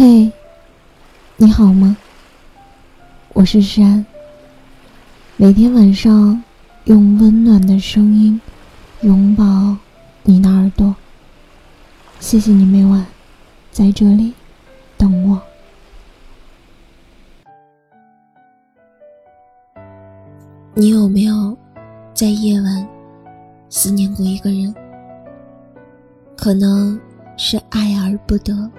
嘿，你好吗？我是山。每天晚上用温暖的声音拥抱你的耳朵。谢谢你每晚在这里等我。你有没有在夜晚思念过一个人？可能是爱而不得。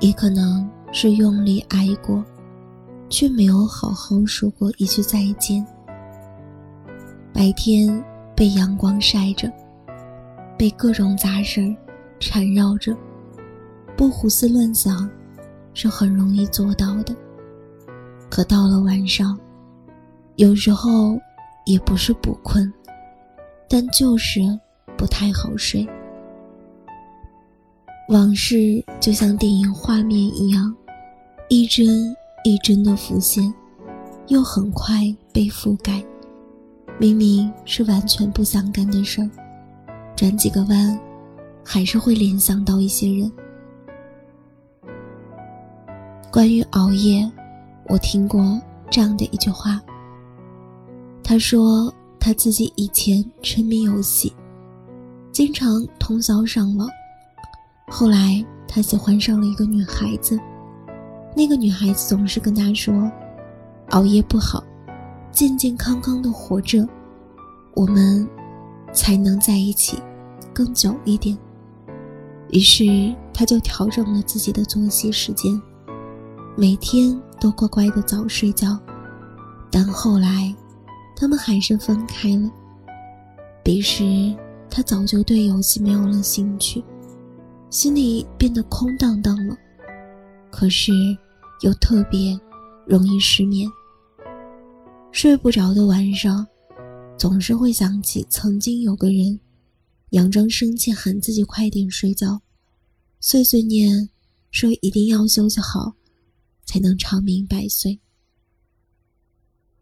也可能是用力爱过，却没有好好说过一句再见。白天被阳光晒着，被各种杂事儿缠绕着，不胡思乱想是很容易做到的。可到了晚上，有时候也不是不困，但就是不太好睡。往事就像电影画面一样，一帧一帧的浮现，又很快被覆盖。明明是完全不相干的事儿，转几个弯，还是会联想到一些人。关于熬夜，我听过这样的一句话。他说他自己以前沉迷游戏，经常通宵上网。后来，他喜欢上了一个女孩子，那个女孩子总是跟他说：“熬夜不好，健健康康的活着，我们才能在一起更久一点。”于是，他就调整了自己的作息时间，每天都乖乖的早睡觉。但后来，他们还是分开了。彼时，他早就对游戏没有了兴趣。心里变得空荡荡了，可是又特别容易失眠。睡不着的晚上，总是会想起曾经有个人，佯装生气喊自己快点睡觉，碎碎念说一定要休息好，才能长命百岁。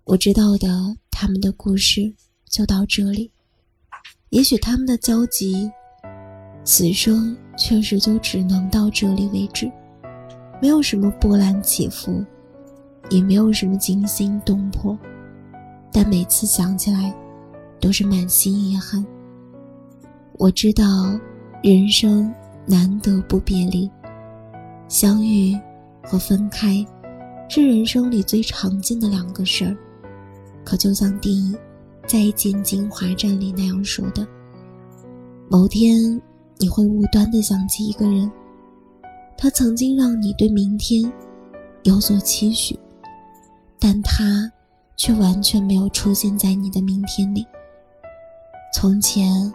我知道的他们的故事就到这里，也许他们的交集。此生确实就只能到这里为止，没有什么波澜起伏，也没有什么惊心动魄，但每次想起来，都是满心遗憾。我知道，人生难得不别离，相遇和分开，是人生里最常见的两个事儿。可就像电影《再见金华站》里那样说的，某天。你会无端的想起一个人，他曾经让你对明天有所期许，但他却完全没有出现在你的明天里。从前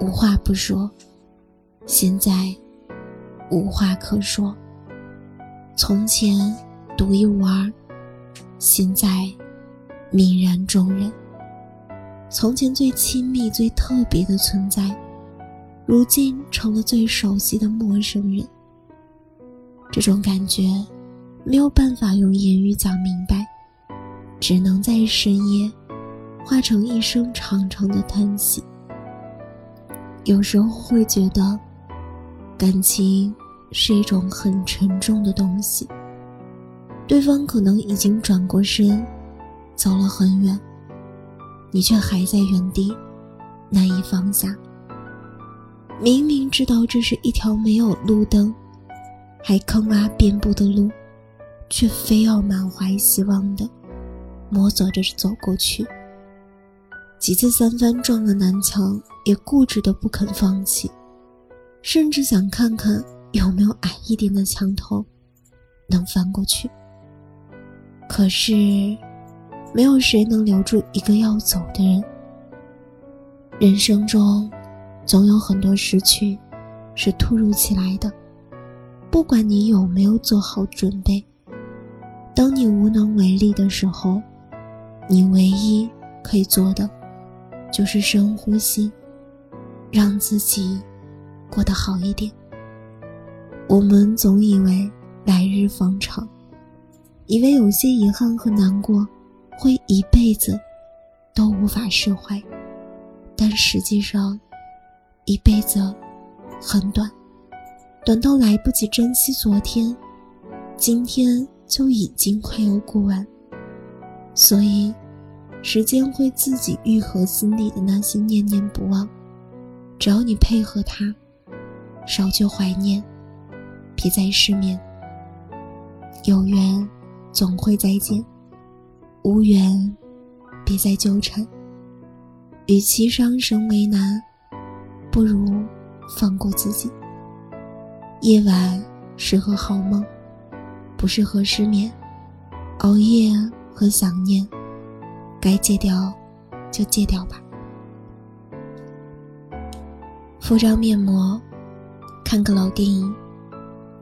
无话不说，现在无话可说；从前独一无二，现在泯然众人；从前最亲密、最特别的存在。如今成了最熟悉的陌生人。这种感觉没有办法用言语讲明白，只能在深夜化成一声长长的叹息。有时候会觉得，感情是一种很沉重的东西。对方可能已经转过身，走了很远，你却还在原地，难以放下。明明知道这是一条没有路灯、还坑洼遍布的路，却非要满怀希望的摸索着走过去。几次三番撞了南墙，也固执的不肯放弃，甚至想看看有没有矮一点的墙头能翻过去。可是，没有谁能留住一个要走的人。人生中。总有很多失去，是突如其来的。不管你有没有做好准备，当你无能为力的时候，你唯一可以做的，就是深呼吸，让自己过得好一点。我们总以为来日方长，以为有些遗憾和难过，会一辈子都无法释怀，但实际上。一辈子很短，短到来不及珍惜昨天，今天就已经快要过完，所以，时间会自己愈合心里的那些念念不忘。只要你配合它，少旧怀念，别再失眠。有缘，总会再见；无缘，别再纠缠。与其伤神为难，不如放过自己。夜晚适合好梦，不适合失眠。熬夜和想念，该戒掉就戒掉吧。敷张面膜，看个老电影，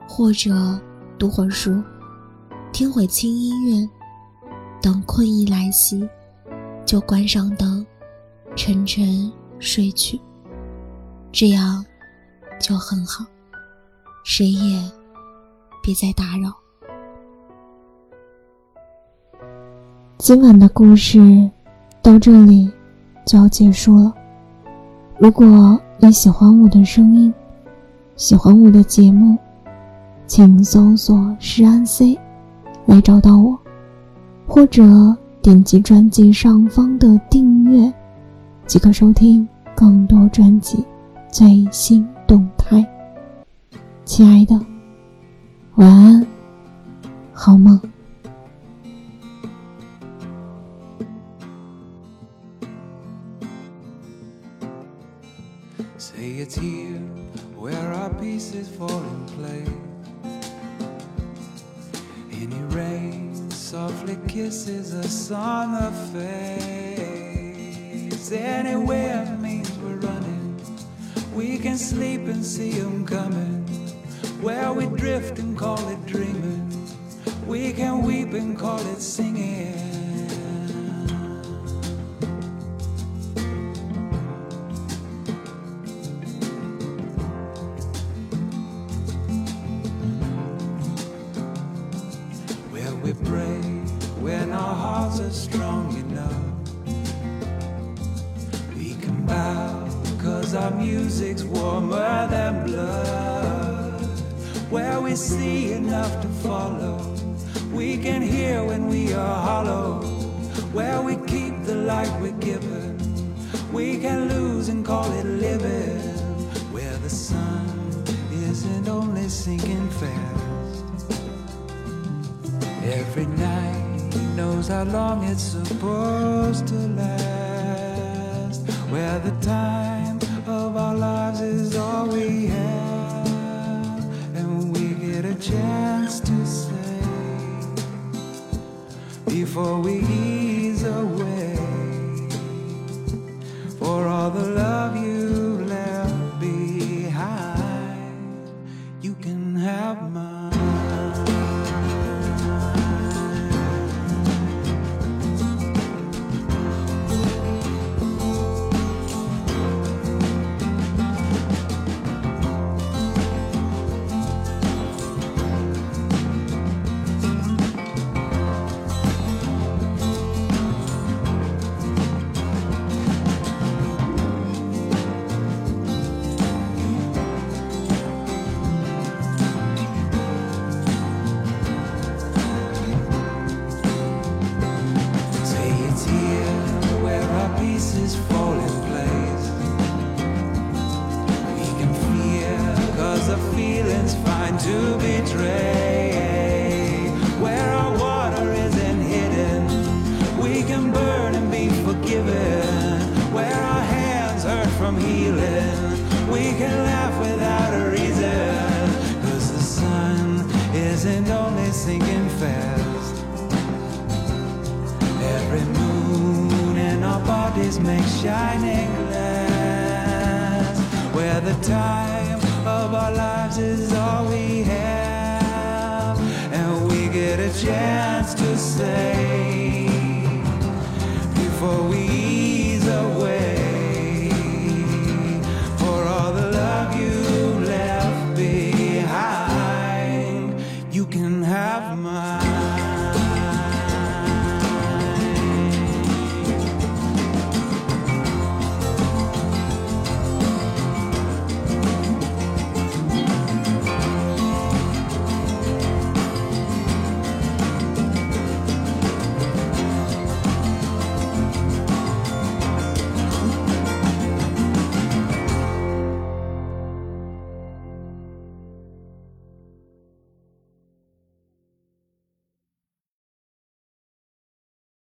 或者读会儿书，听会轻音乐。等困意来袭，就关上灯，沉沉睡去。这样就很好。谁也别再打扰。今晚的故事到这里就要结束了。如果你喜欢我的声音，喜欢我的节目，请搜索“诗安 C” 来找到我，或者点击专辑上方的订阅，即可收听更多专辑最新动态。亲爱的，晚安，好梦。Say it's here where our pieces fall in place. Any rain softly kisses us on the face. Anywhere means we're running. We can sleep and see them coming. Where we drift and call it dreaming. We can weep and call it singing. Our music's warmer than blood where we see enough to follow. We can hear when we are hollow, where we keep the light we're given. We can lose and call it living, where the sun isn't only sinking fast. Every night knows how long it's supposed to last, where the time of our lives is all we have and we get a chance to say before we ease away for all the love bodies make shining glass. Where the time of our lives is all we have, and we get a chance to say before we